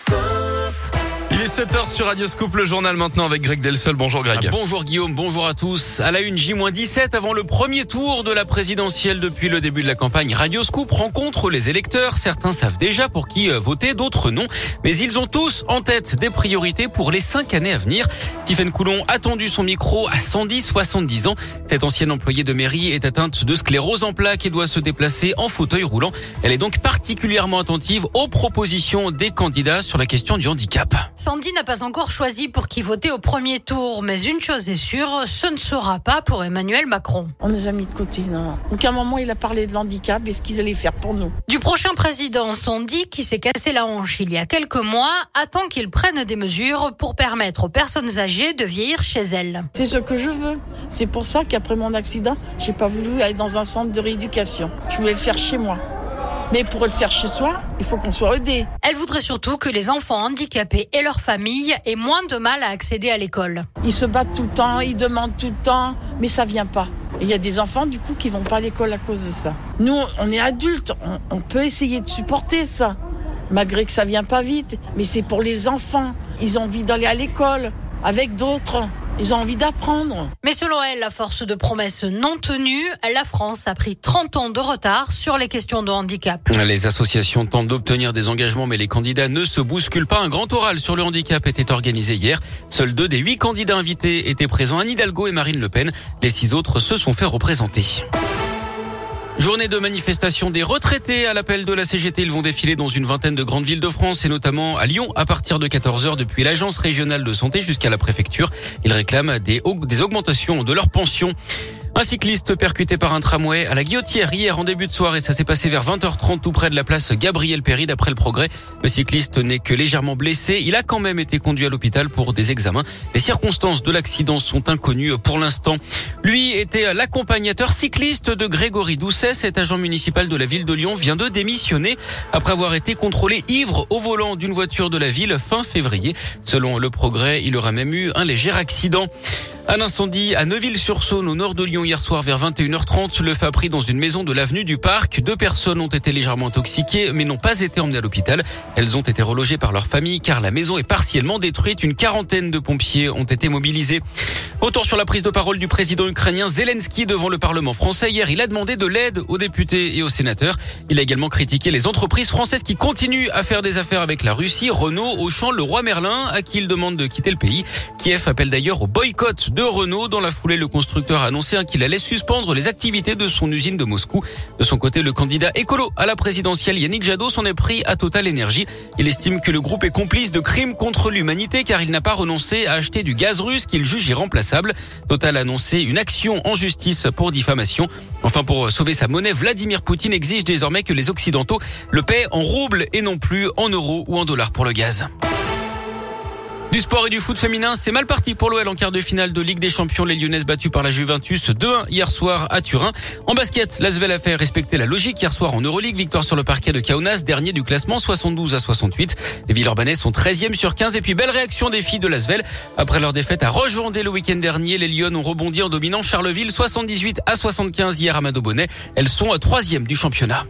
school. Il est 7h sur Radioscope, le journal maintenant avec Greg Delsol. Bonjour Greg. Ah, bonjour Guillaume, bonjour à tous. À la une J-17 avant le premier tour de la présidentielle depuis le début de la campagne, Radioscope rencontre les électeurs. Certains savent déjà pour qui euh, voter, d'autres non. Mais ils ont tous en tête des priorités pour les cinq années à venir. Tiffaine Coulon a tendu son micro à 110-70 ans. Cette ancienne employée de mairie est atteinte de sclérose en plaques et doit se déplacer en fauteuil roulant. Elle est donc particulièrement attentive aux propositions des candidats sur la question du handicap. Sandy n'a pas encore choisi pour qui voter au premier tour, mais une chose est sûre, ce ne sera pas pour Emmanuel Macron. On les a mis de côté, non. Aucun moment il a parlé de l'handicap et ce qu'ils allaient faire pour nous. Du prochain président, Sandy, qui s'est cassé la hanche il y a quelques mois, attend qu'il prenne des mesures pour permettre aux personnes âgées de vieillir chez elles. C'est ce que je veux. C'est pour ça qu'après mon accident, j'ai pas voulu aller dans un centre de rééducation. Je voulais le faire chez moi. Mais pour le faire chez soi, il faut qu'on soit aidé. Elle voudrait surtout que les enfants handicapés et leurs familles aient moins de mal à accéder à l'école. Ils se battent tout le temps, ils demandent tout le temps, mais ça vient pas. Et il y a des enfants du coup qui vont pas à l'école à cause de ça. Nous, on est adultes, on, on peut essayer de supporter ça, malgré que ça vient pas vite. Mais c'est pour les enfants. Ils ont envie d'aller à l'école avec d'autres. Ils ont envie d'apprendre. Mais selon elle, à force de promesses non tenues, la France a pris 30 ans de retard sur les questions de handicap. Les associations tentent d'obtenir des engagements, mais les candidats ne se bousculent pas. Un grand oral sur le handicap était organisé hier. Seuls deux des huit candidats invités étaient présents, Anne Hidalgo et Marine Le Pen. Les six autres se sont fait représenter. Journée de manifestation des retraités à l'appel de la CGT. Ils vont défiler dans une vingtaine de grandes villes de France et notamment à Lyon à partir de 14h depuis l'agence régionale de santé jusqu'à la préfecture. Ils réclament des, des augmentations de leurs pensions. Un cycliste percuté par un tramway à la Guillotière hier en début de soirée. Ça s'est passé vers 20h30 tout près de la place Gabriel Péry d'après le progrès. Le cycliste n'est que légèrement blessé. Il a quand même été conduit à l'hôpital pour des examens. Les circonstances de l'accident sont inconnues pour l'instant. Lui était l'accompagnateur cycliste de Grégory Doucet. Cet agent municipal de la ville de Lyon vient de démissionner après avoir été contrôlé ivre au volant d'une voiture de la ville fin février. Selon le progrès, il aura même eu un léger accident. Un incendie à Neuville-sur-Saône au nord de Lyon hier soir vers 21h30. Le feu a pris dans une maison de l'avenue du Parc. Deux personnes ont été légèrement intoxiquées mais n'ont pas été emmenées à l'hôpital. Elles ont été relogées par leur famille car la maison est partiellement détruite. Une quarantaine de pompiers ont été mobilisés. Retour sur la prise de parole du président ukrainien Zelensky devant le Parlement français. Hier, il a demandé de l'aide aux députés et aux sénateurs. Il a également critiqué les entreprises françaises qui continuent à faire des affaires avec la Russie. Renault, Auchan, le roi Merlin, à qui il demande de quitter le pays. Kiev appelle d'ailleurs au boycott de Renault. Dans la foulée, le constructeur a annoncé qu'il allait suspendre les activités de son usine de Moscou. De son côté, le candidat écolo à la présidentielle Yannick Jadot s'en est pris à Total Energy. Il estime que le groupe est complice de crimes contre l'humanité car il n'a pas renoncé à acheter du gaz russe qu'il juge irremplaçable. Total a annoncé une action en justice pour diffamation. Enfin, pour sauver sa monnaie, Vladimir Poutine exige désormais que les Occidentaux le paient en roubles et non plus en euros ou en dollars pour le gaz. Du sport et du foot féminin, c'est mal parti pour l'OL en quart de finale de Ligue des Champions. Les Lyonnaises battues par la Juventus 2-1 hier soir à Turin. En basket, l'Asvel a fait respecter la logique hier soir en Euroleague. Victoire sur le parquet de Kaunas, dernier du classement 72 à 68. Les Villeurbanais sont 13e sur 15 et puis belle réaction des filles de l'Asvel. Après leur défaite à Roche-Vendée le week-end dernier, les Lyonnes ont rebondi en dominant Charleville 78 à 75 hier à Mado Bonnet. Elles sont 3e du championnat.